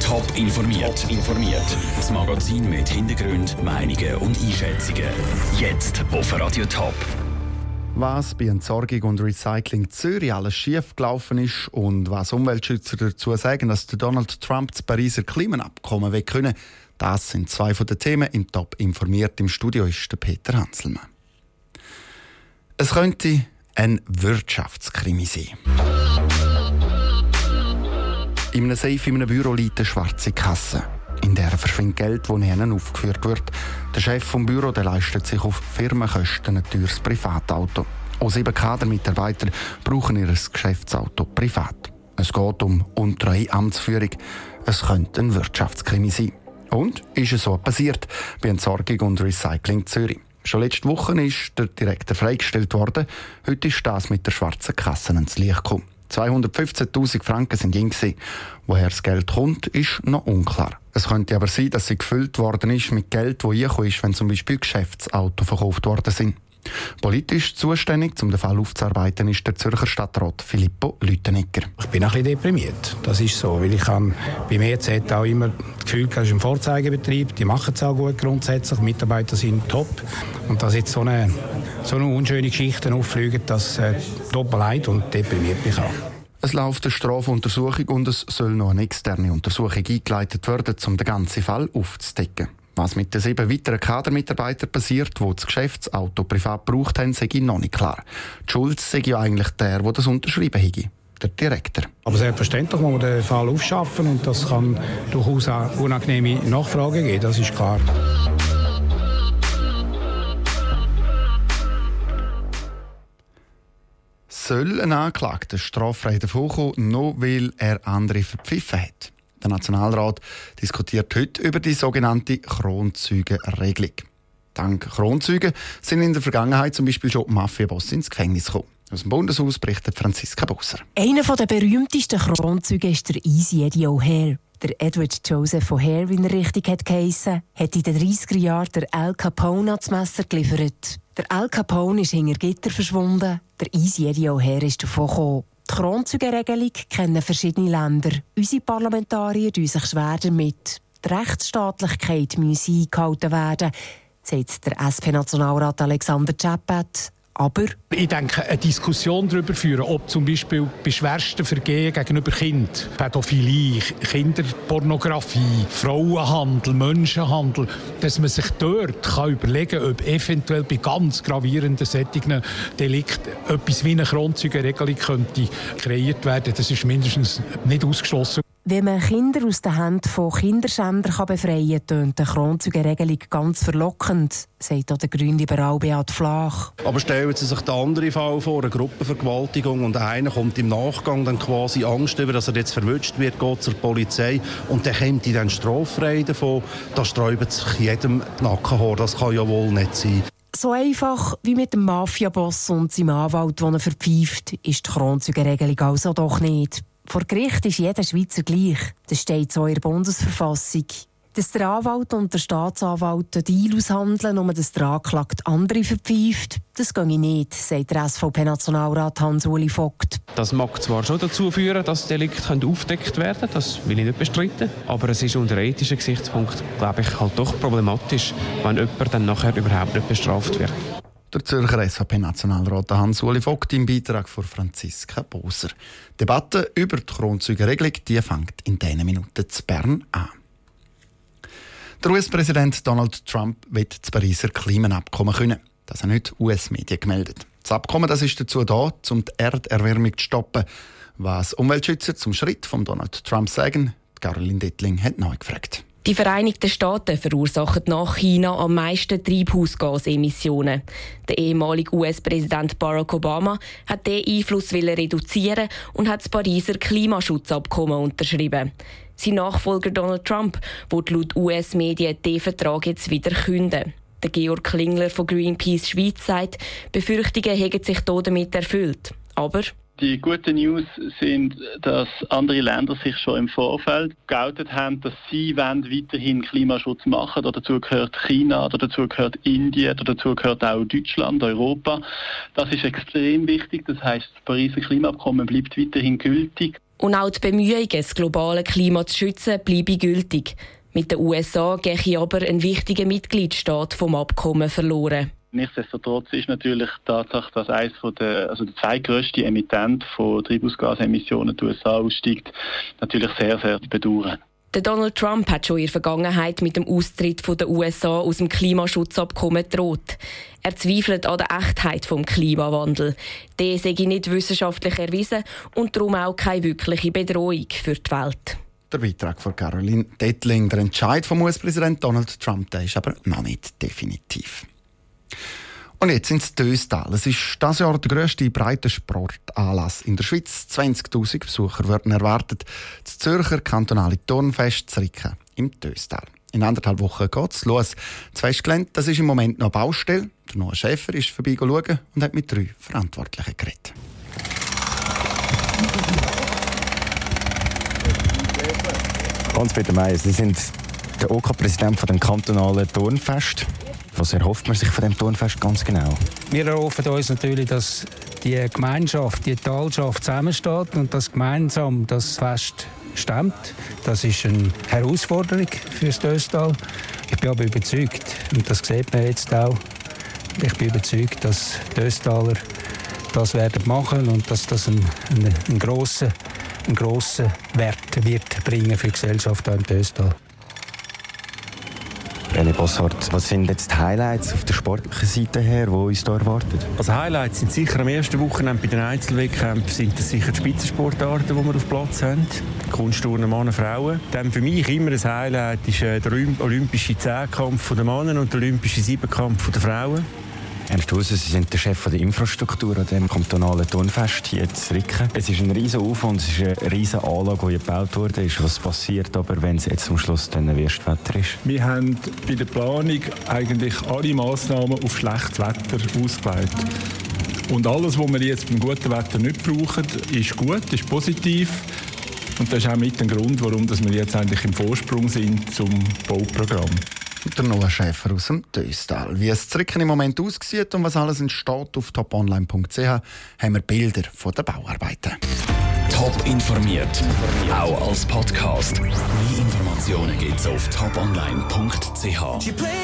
Top informiert. informiert. Das Magazin mit Hintergrund, Meinungen und Einschätzungen. Jetzt auf Radio Top. Was bei Entsorgung und Recycling Zürich alles schief gelaufen ist und was Umweltschützer dazu sagen, dass Donald Trump das Pariser Klimaabkommen will können, das sind zwei von den Themen im Top informiert. Im Studio ist der Peter Hanselmann. Es könnte ein Wirtschaftskrimi sein. In einem Safe in einem Büro liegt eine schwarze Kasse. In der verschwindet Geld, das ihnen aufgeführt wird. Der Chef vom Büro der leistet sich auf Firmenkosten ein teures Privatauto. Auch sieben Kadermitarbeiter brauchen ihr Geschäftsauto privat. Es geht um untreue Amtsführung. Es könnte ein Wirtschaftskrimi sein. Und ist es so passiert bei Entsorgung und Recycling Zürich. Schon letzte Woche ist der Direktor freigestellt worden. Heute ist das mit der schwarzen Kasse ins Licht gekommen. 215.000 Franken sind ihn. Woher das Geld kommt, ist noch unklar. Es könnte aber sein, dass sie gefüllt worden ist mit Geld, das eingekommen ist, wenn zum Beispiel Geschäftsautos verkauft worden sind. Politisch zuständig, um den Fall aufzuarbeiten, ist der Zürcher Stadtrat Filippo Lütenegger. Ich bin ein bisschen deprimiert. Das ist so, weil ich habe bei mir jetzt auch immer das Gefühl, es ist ein Vorzeigebetrieb, die machen es auch gut grundsätzlich, die Mitarbeiter sind top. Und dass jetzt so eine, so eine unschöne Geschichte auffliegen, das äh, tut mir leid und deprimiert mich auch. Es läuft eine Strafuntersuchung und es soll noch eine externe Untersuchung eingeleitet werden, um den ganzen Fall aufzudecken. Was mit den sieben weiteren Kadermitarbeitern passiert, die das Geschäftsauto privat gebraucht haben, sei noch nicht klar. Die Schuld sei ja eigentlich der, der das unterschrieben hat. Der Direktor. Aber selbstverständlich muss man den Fall aufschaffen und das kann durchaus auch unangenehme Nachfragen geben, das ist klar. Soll ein Anklagter straffrei davonkommen, nur weil er andere verpfiffen hat? Der Nationalrat diskutiert heute über die sogenannte Kronzeugenregelung. Dank Kronzeugen sind in der Vergangenheit zum Beispiel schon Mafiaboss ins Gefängnis gekommen. Aus dem Bundeshaus berichtet Franziska Busser. Einer der berühmtesten Kronzeugen ist der Easy Eddie O'Hare. Der Edward Joseph O'Hare, wie er richtig hat hat in den 30er Jahren der Al Capone ans Messer geliefert. Der Al Capone ist hinter Gitter verschwunden, der Easy Eddie O'Hare ist davon gekommen. Die Kronzeugenregelung kennen verschiedene Länder. Unsere Parlamentarier tun sich schwer damit. Die Rechtsstaatlichkeit muss eingehalten werden, sagt der SP-Nationalrat Alexander Czapat. Aber ich denke, eine Diskussion darüber führen, ob zum Beispiel bei schwersten Vergehen gegenüber Kindern, Pädophilie, Kinderpornografie, Frauenhandel, Menschenhandel, dass man sich dort kann überlegen kann, ob eventuell bei ganz gravierenden sättigen Delikten etwas wie eine Kronzeugenregelung könnte kreiert werden. Das ist mindestens nicht ausgeschlossen. Wenn man Kinder aus den Händen von Kinderschändern befreien kann, tönt die Kronzeugenregelung ganz verlockend, sagt auch der Grünliberal Beat Flach. Aber stellen Sie sich den anderen Fall vor, eine Gruppenvergewaltigung und einer kommt im Nachgang dann quasi Angst über, dass er jetzt verwünscht wird, geht zur Polizei und der kommt dann straffrei davon. Da sträubt sich jedem die Nackenhaar. Das kann ja wohl nicht sein. So einfach wie mit dem Mafiaboss und seinem Anwalt, der ihn verpfeift, ist die Kronzeugenregelung also doch nicht. Vor Gericht ist jeder Schweizer gleich. Das steht so in der Bundesverfassung. Dass der Anwalt und der Staatsanwalt einen Deal aushandeln, um dass der Anklagte andere verpfeift, das gehe nicht, sagt der SVP-Nationalrat Hans-Uli Vogt. Das mag zwar schon dazu führen, dass Delikte aufgedeckt werden können, das will ich nicht bestreiten, aber es ist unter ethischen Gesichtspunkt, glaube ich, halt doch problematisch, wenn jemand dann nachher überhaupt nicht bestraft wird. Der Zürcher SVP-Nationalrat Hans-Uli Vogt im Beitrag von Franziska Boser. Die Debatte über die Kronzeugenregelung fängt in diesen Minuten zu Bern an. Der US-Präsident Donald Trump wird das Pariser Klimaabkommen können. Das haben heute US-Medien gemeldet. Das Abkommen das ist dazu da, um die Erderwärmung zu stoppen. Was Umweltschützer zum Schritt von Donald Trump sagen, Caroline Dettling hat neu gefragt. Die Vereinigten Staaten verursachen nach China am meisten Treibhausgasemissionen. Der ehemalige US-Präsident Barack Obama hat diesen Einfluss reduzieren und hat das Pariser Klimaschutzabkommen unterschrieben. Sein Nachfolger Donald Trump wird laut US-Medien den Vertrag jetzt wieder künden. Der Georg Klingler von Greenpeace Schweiz sagt, Befürchtungen hätten sich damit erfüllt. Aber die guten News sind, dass andere Länder sich schon im Vorfeld geoutet haben, dass sie wollen weiterhin Klimaschutz machen. Dazu gehört China, dazu gehört Indien, dazu gehört auch Deutschland, Europa. Das ist extrem wichtig. Das heißt, das Pariser Klimaabkommen bleibt weiterhin gültig. Und auch die Bemühungen, das globale Klima zu schützen, bleiben gültig. Mit den USA gehe aber ein wichtiger Mitgliedstaat vom Abkommen verloren. Nichtsdestotrotz ist natürlich die Tatsache, dass eines von der, also der zweitgrößte Emittent von Treibhausgasemissionen die USA aussteigt, natürlich sehr, sehr zu bedauern. Der Donald Trump hat schon in der Vergangenheit mit dem Austritt der USA aus dem Klimaschutzabkommen gedroht. Er zweifelt an der Echtheit vom Klimawandel. Der sei nicht wissenschaftlich erwiesen und darum auch keine wirkliche Bedrohung für die Welt. Der Beitrag von Caroline Dettling. Der Entscheid vom US-Präsident Donald Trump der ist aber noch nicht definitiv. Und jetzt ins Döstal. Es ist das Jahr der grösste Breitensportanlass in der Schweiz. 20.000 Besucher werden erwartet. Das Zürcher kantonale Turnfest Zricken im Döstal. In anderthalb Wochen geht es los. Das Festgelände das ist im Moment noch Baustelle. Der neue Schäfer ist vorbei schauen und hat mit drei Verantwortlichen geredet. Hans-Peter Meyer, Sie sind der OK-Präsident OK des kantonalen Turnfest. Was erhofft man sich von dem Turnfest ganz genau? Wir erhoffen uns natürlich, dass die Gemeinschaft, die Talschaft zusammensteht und dass gemeinsam das Fest stemmt. Das ist eine Herausforderung für das Döstal. Ich bin aber überzeugt, und das sieht man jetzt auch, ich bin überzeugt, dass die Döstaler das werden machen und dass das einen, einen, einen grossen, einen grossen Wert wird bringen für die Gesellschaft im Döstal. Bossart, was sind jetzt die Highlights auf der sportlichen Seite her, die uns hier erwarten? Also Highlights sind sicher am ersten Wochenende bei den Einzelwettkämpfen sind das sicher die Spitzensportarten, die wir auf Platz haben. Kunstturnen Männer, Frauen. Dann für mich immer ein Highlight ist äh, der olympische Zehnkampf der Männer und der olympische Siebenkampf der Frauen. Ernst Hauser, Sie sind der Chef der Infrastruktur an dem kantonalen Turnfest hier in Ricken. Es ist ein riesen Aufwand, es ist eine riesen Anlage, die gebaut wurde. Was passiert aber, wenn es jetzt am Schluss dann ein Wetter ist? Wir haben bei der Planung eigentlich alle Massnahmen auf schlechtes Wetter ausgelegt. Und alles, was wir jetzt beim guten Wetter nicht brauchen, ist gut, ist positiv. Und das ist auch mit dem Grund, warum wir jetzt eigentlich im Vorsprung sind zum Bauprogramm der Noah Schäfer aus dem Döstal. Wie es zurück im Moment aussieht und was alles entsteht auf toponline.ch, haben wir Bilder von den Bauarbeiten. Top informiert, auch als Podcast. Mehr Informationen gibt es auf toponline.ch.